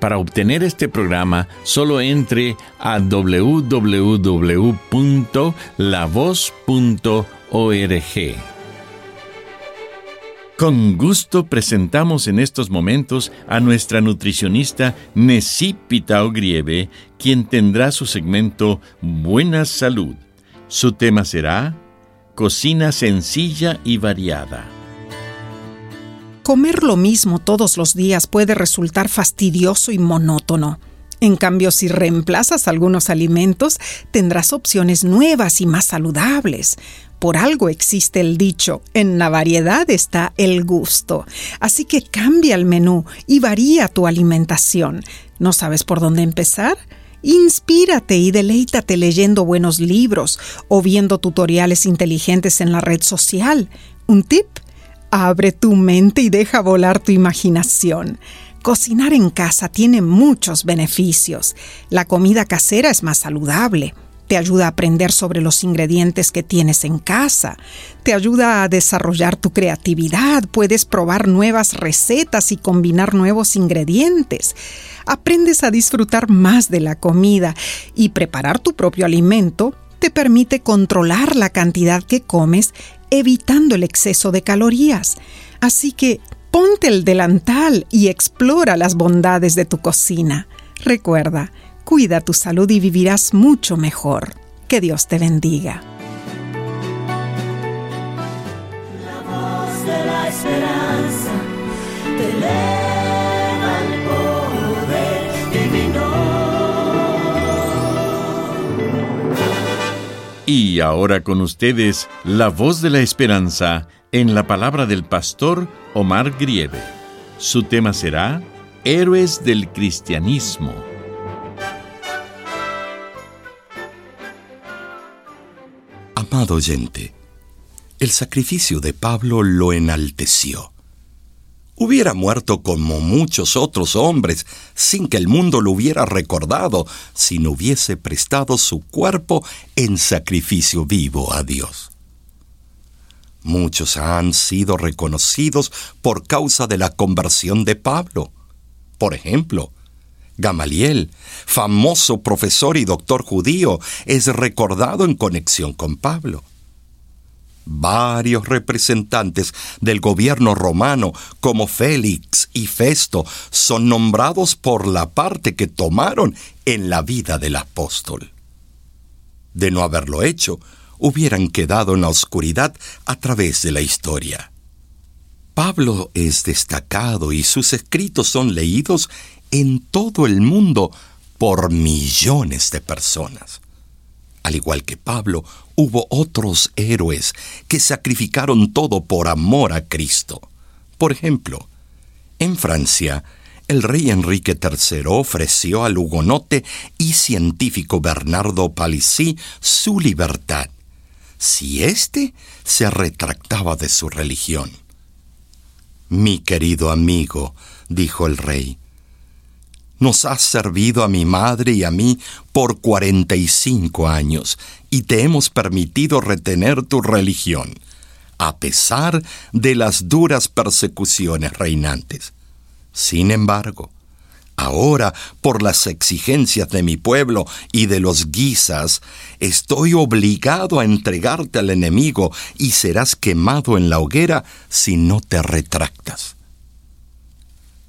Para obtener este programa, solo entre a www.lavoz.org. Con gusto presentamos en estos momentos a nuestra nutricionista Nesipita Ogrieve, quien tendrá su segmento Buena Salud. Su tema será Cocina sencilla y variada. Comer lo mismo todos los días puede resultar fastidioso y monótono. En cambio, si reemplazas algunos alimentos, tendrás opciones nuevas y más saludables. Por algo existe el dicho, en la variedad está el gusto. Así que cambia el menú y varía tu alimentación. ¿No sabes por dónde empezar? Inspírate y deleítate leyendo buenos libros o viendo tutoriales inteligentes en la red social. Un tip Abre tu mente y deja volar tu imaginación. Cocinar en casa tiene muchos beneficios. La comida casera es más saludable. Te ayuda a aprender sobre los ingredientes que tienes en casa. Te ayuda a desarrollar tu creatividad. Puedes probar nuevas recetas y combinar nuevos ingredientes. Aprendes a disfrutar más de la comida y preparar tu propio alimento te permite controlar la cantidad que comes evitando el exceso de calorías. Así que ponte el delantal y explora las bondades de tu cocina. Recuerda, cuida tu salud y vivirás mucho mejor. Que Dios te bendiga. La voz de la esperanza Y ahora con ustedes, la voz de la esperanza en la palabra del pastor Omar Grieve. Su tema será Héroes del Cristianismo. Amado oyente, el sacrificio de Pablo lo enalteció hubiera muerto como muchos otros hombres sin que el mundo lo hubiera recordado si no hubiese prestado su cuerpo en sacrificio vivo a Dios. Muchos han sido reconocidos por causa de la conversión de Pablo. Por ejemplo, Gamaliel, famoso profesor y doctor judío, es recordado en conexión con Pablo varios representantes del gobierno romano, como Félix y Festo, son nombrados por la parte que tomaron en la vida del apóstol. De no haberlo hecho, hubieran quedado en la oscuridad a través de la historia. Pablo es destacado y sus escritos son leídos en todo el mundo por millones de personas. Al igual que Pablo, hubo otros héroes que sacrificaron todo por amor a Cristo. Por ejemplo, en Francia, el rey Enrique III ofreció al hugonote y científico Bernardo Palissy su libertad, si éste se retractaba de su religión. Mi querido amigo, dijo el rey, nos has servido a mi madre y a mí por 45 años y te hemos permitido retener tu religión, a pesar de las duras persecuciones reinantes. Sin embargo, ahora, por las exigencias de mi pueblo y de los guisas, estoy obligado a entregarte al enemigo y serás quemado en la hoguera si no te retractas.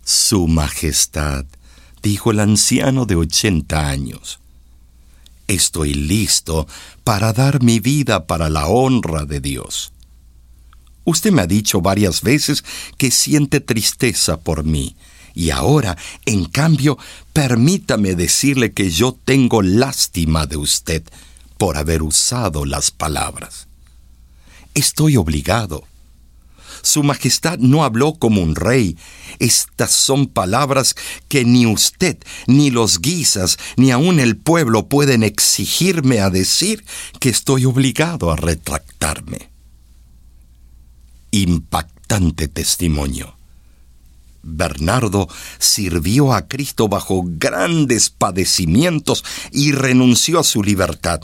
Su Majestad dijo el anciano de ochenta años. Estoy listo para dar mi vida para la honra de Dios. Usted me ha dicho varias veces que siente tristeza por mí, y ahora, en cambio, permítame decirle que yo tengo lástima de usted por haber usado las palabras. Estoy obligado. Su Majestad no habló como un rey. Estas son palabras que ni usted, ni los guisas, ni aun el pueblo pueden exigirme a decir que estoy obligado a retractarme. Impactante testimonio. Bernardo sirvió a Cristo bajo grandes padecimientos y renunció a su libertad,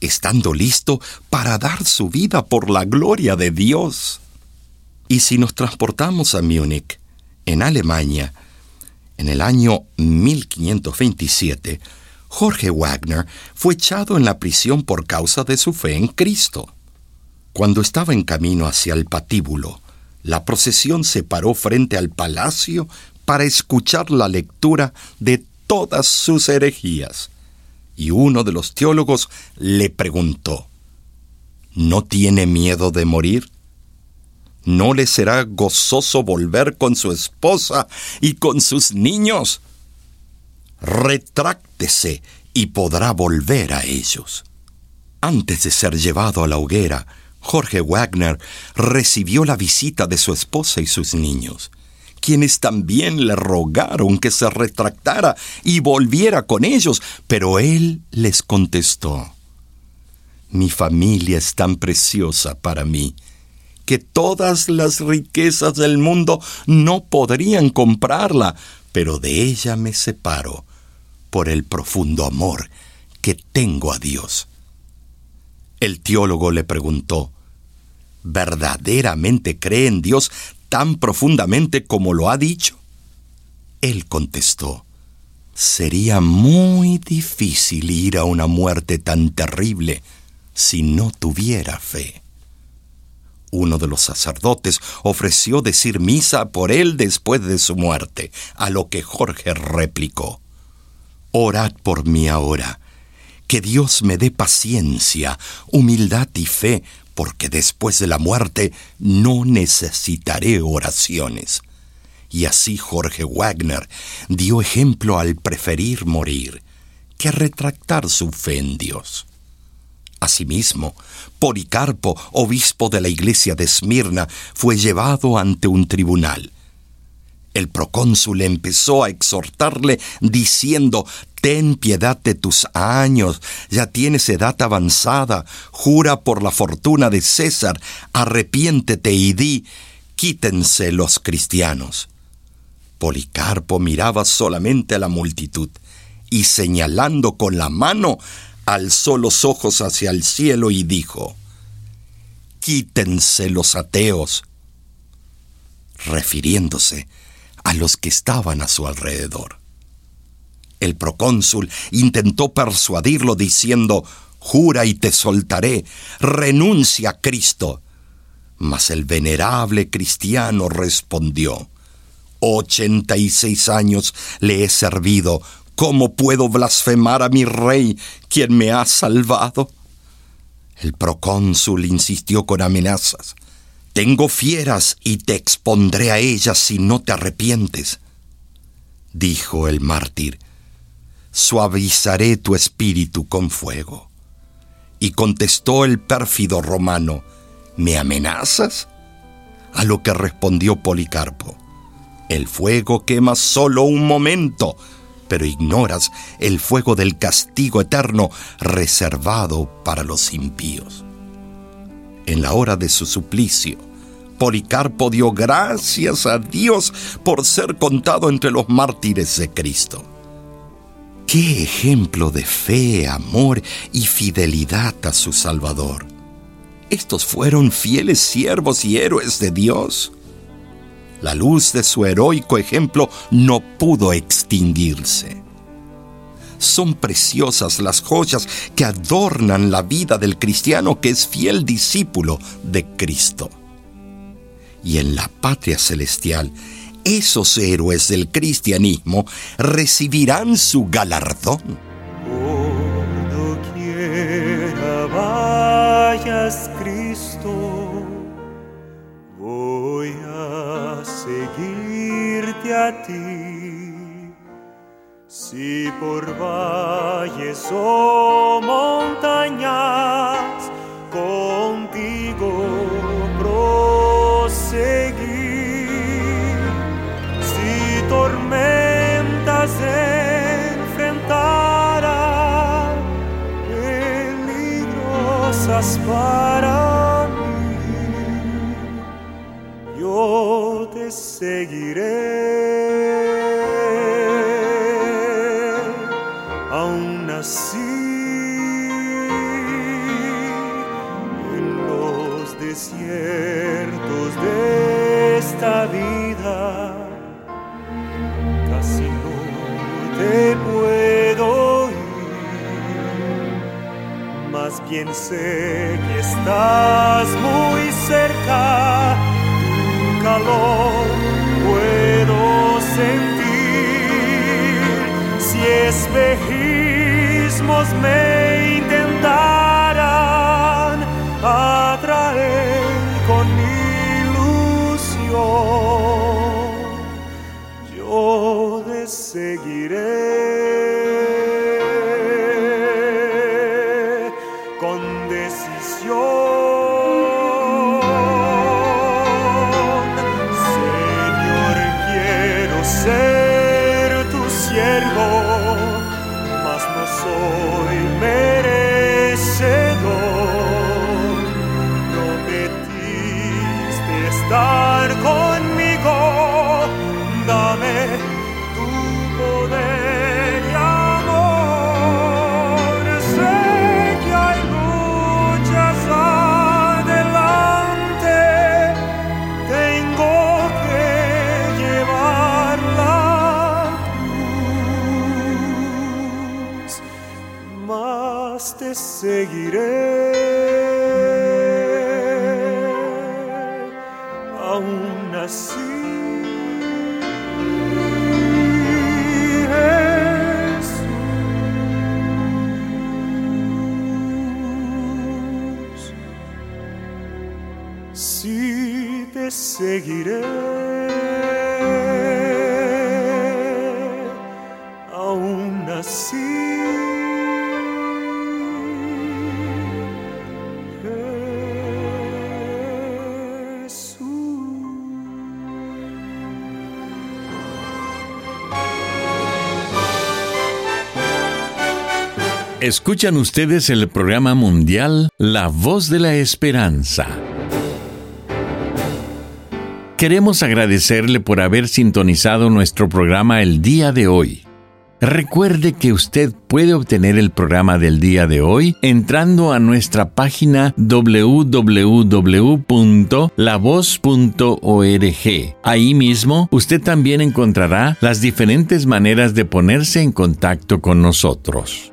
estando listo para dar su vida por la gloria de Dios. Y si nos transportamos a Múnich, en Alemania, en el año 1527, Jorge Wagner fue echado en la prisión por causa de su fe en Cristo. Cuando estaba en camino hacia el patíbulo, la procesión se paró frente al palacio para escuchar la lectura de todas sus herejías. Y uno de los teólogos le preguntó, ¿No tiene miedo de morir? ¿No le será gozoso volver con su esposa y con sus niños? Retráctese y podrá volver a ellos. Antes de ser llevado a la hoguera, Jorge Wagner recibió la visita de su esposa y sus niños, quienes también le rogaron que se retractara y volviera con ellos, pero él les contestó, Mi familia es tan preciosa para mí que todas las riquezas del mundo no podrían comprarla, pero de ella me separo por el profundo amor que tengo a Dios. El teólogo le preguntó, ¿verdaderamente cree en Dios tan profundamente como lo ha dicho? Él contestó, sería muy difícil ir a una muerte tan terrible si no tuviera fe. Uno de los sacerdotes ofreció decir misa por él después de su muerte, a lo que Jorge replicó, Orad por mí ahora, que Dios me dé paciencia, humildad y fe, porque después de la muerte no necesitaré oraciones. Y así Jorge Wagner dio ejemplo al preferir morir que retractar su fe en Dios. Asimismo, Policarpo, obispo de la iglesia de Esmirna, fue llevado ante un tribunal. El procónsul empezó a exhortarle diciendo, Ten piedad de tus años, ya tienes edad avanzada, jura por la fortuna de César, arrepiéntete y di, quítense los cristianos. Policarpo miraba solamente a la multitud y señalando con la mano alzó los ojos hacia el cielo y dijo, Quítense los ateos, refiriéndose a los que estaban a su alrededor. El procónsul intentó persuadirlo diciendo, Jura y te soltaré, renuncia a Cristo. Mas el venerable cristiano respondió, Ochenta y seis años le he servido, ¿Cómo puedo blasfemar a mi rey, quien me ha salvado? El procónsul insistió con amenazas. Tengo fieras y te expondré a ellas si no te arrepientes. Dijo el mártir, suavizaré tu espíritu con fuego. Y contestó el pérfido romano, ¿me amenazas? A lo que respondió Policarpo, el fuego quema solo un momento, pero ignoras el fuego del castigo eterno reservado para los impíos. En la hora de su suplicio, Policarpo dio gracias a Dios por ser contado entre los mártires de Cristo. ¡Qué ejemplo de fe, amor y fidelidad a su Salvador! Estos fueron fieles siervos y héroes de Dios la luz de su heroico ejemplo no pudo extinguirse. Son preciosas las joyas que adornan la vida del cristiano que es fiel discípulo de Cristo. Y en la patria celestial, esos héroes del cristianismo recibirán su galardón. Vayas, seguirte a ti. Si por valles o montañas contigo proseguir, si tormentas enfrentara peligrosas para te seguiré, aún así. En los desiertos de esta vida casi no te puedo ir, más bien sé que estás muy cerca, te seguiré. Aún así. Escuchan ustedes el programa mundial La Voz de la Esperanza. Queremos agradecerle por haber sintonizado nuestro programa el día de hoy. Recuerde que usted puede obtener el programa del día de hoy entrando a nuestra página www.lavoz.org. Ahí mismo usted también encontrará las diferentes maneras de ponerse en contacto con nosotros.